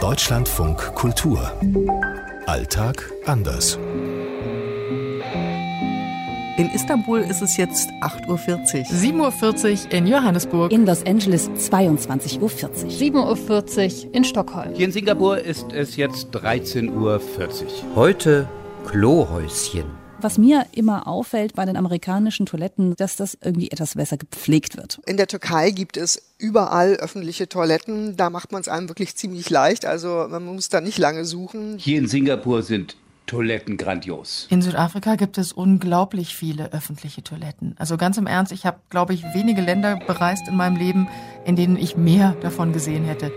Deutschlandfunk Kultur. Alltag anders. In Istanbul ist es jetzt 8.40 Uhr. 7.40 Uhr in Johannesburg. In Los Angeles 22.40 Uhr. 7.40 Uhr in Stockholm. Hier in Singapur ist es jetzt 13.40 Uhr. Heute Klohäuschen. Was mir immer auffällt bei den amerikanischen Toiletten, dass das irgendwie etwas besser gepflegt wird. In der Türkei gibt es überall öffentliche Toiletten. Da macht man es einem wirklich ziemlich leicht. Also man muss da nicht lange suchen. Hier in Singapur sind Toiletten grandios. In Südafrika gibt es unglaublich viele öffentliche Toiletten. Also ganz im Ernst, ich habe, glaube ich, wenige Länder bereist in meinem Leben, in denen ich mehr davon gesehen hätte.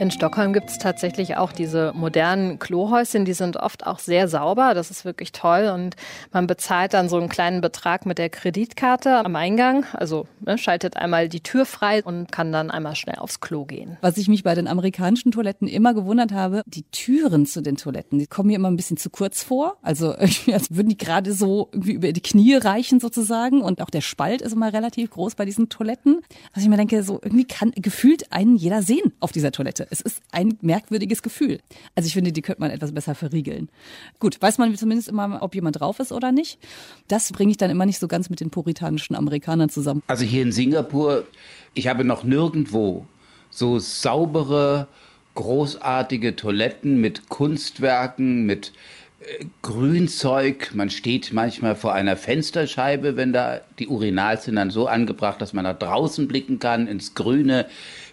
In Stockholm gibt es tatsächlich auch diese modernen Klohäuschen, die sind oft auch sehr sauber. Das ist wirklich toll. Und man bezahlt dann so einen kleinen Betrag mit der Kreditkarte am Eingang. Also ne, schaltet einmal die Tür frei und kann dann einmal schnell aufs Klo gehen. Was ich mich bei den amerikanischen Toiletten immer gewundert habe, die Türen zu den Toiletten, die kommen mir immer ein bisschen zu kurz vor. Also als würden die gerade so irgendwie über die Knie reichen sozusagen. Und auch der Spalt ist immer relativ groß bei diesen Toiletten. Was ich mir denke, so irgendwie kann gefühlt einen jeder sehen auf dieser Toilette. Es ist ein merkwürdiges Gefühl. Also ich finde, die könnte man etwas besser verriegeln. Gut, weiß man zumindest immer, ob jemand drauf ist oder nicht. Das bringe ich dann immer nicht so ganz mit den puritanischen Amerikanern zusammen. Also hier in Singapur, ich habe noch nirgendwo so saubere, großartige Toiletten mit Kunstwerken, mit Grünzeug. Man steht manchmal vor einer Fensterscheibe, wenn da die Urinals sind dann so angebracht, dass man nach draußen blicken kann ins Grüne.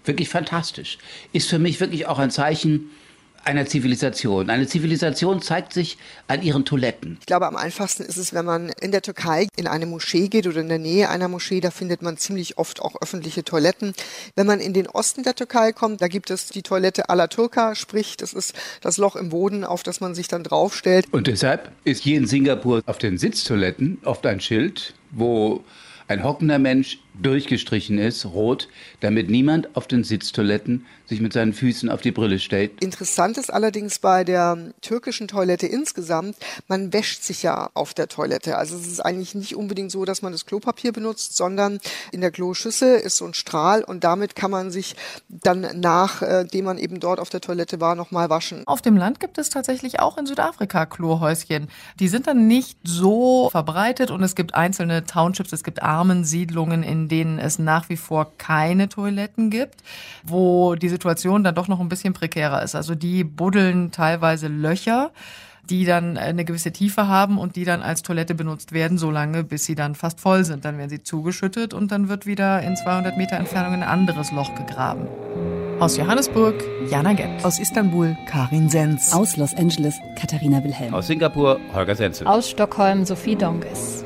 Wirklich fantastisch. Ist für mich wirklich auch ein Zeichen einer Zivilisation. Eine Zivilisation zeigt sich an ihren Toiletten. Ich glaube, am einfachsten ist es, wenn man in der Türkei in eine Moschee geht oder in der Nähe einer Moschee, da findet man ziemlich oft auch öffentliche Toiletten. Wenn man in den Osten der Türkei kommt, da gibt es die Toilette à la Turca, sprich, das ist das Loch im Boden, auf das man sich dann draufstellt. Und deshalb ist hier in Singapur auf den Sitztoiletten oft ein Schild, wo ein hockender Mensch durchgestrichen ist, rot, damit niemand auf den Sitztoiletten sich mit seinen Füßen auf die Brille stellt. Interessant ist allerdings bei der türkischen Toilette insgesamt, man wäscht sich ja auf der Toilette. Also es ist eigentlich nicht unbedingt so, dass man das Klopapier benutzt, sondern in der Kloschüssel ist so ein Strahl und damit kann man sich dann nachdem man eben dort auf der Toilette war, nochmal waschen. Auf dem Land gibt es tatsächlich auch in Südafrika Klohäuschen. Die sind dann nicht so verbreitet und es gibt einzelne Townships, es gibt Armensiedlungen, in denen es nach wie vor keine Toiletten gibt, wo diese Situation dann doch noch ein bisschen prekärer ist. Also die buddeln teilweise Löcher die dann eine gewisse Tiefe haben und die dann als Toilette benutzt werden, solange bis sie dann fast voll sind. Dann werden sie zugeschüttet und dann wird wieder in 200 Meter Entfernung ein anderes Loch gegraben. Aus Johannesburg, Jana Gent. Aus Istanbul, Karin Sens. Aus Los Angeles, Katharina Wilhelm. Aus Singapur, Holger Senzel. Aus Stockholm, Sophie Donges.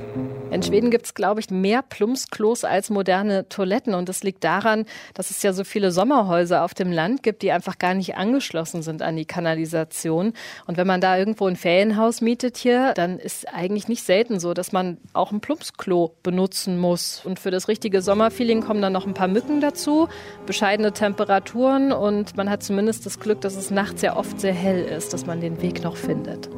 In Schweden gibt es, glaube ich, mehr Plumpsklos als moderne Toiletten. Und das liegt daran, dass es ja so viele Sommerhäuser auf dem Land gibt, die einfach gar nicht angeschlossen sind an die Kanalisation. Und wenn man da irgendwo ein Ferienhaus mietet hier, dann ist eigentlich nicht selten so, dass man auch ein Plumpsklo benutzen muss. Und für das richtige Sommerfeeling kommen dann noch ein paar Mücken dazu, bescheidene Temperaturen und man hat zumindest das Glück, dass es nachts ja oft sehr hell ist, dass man den Weg noch findet.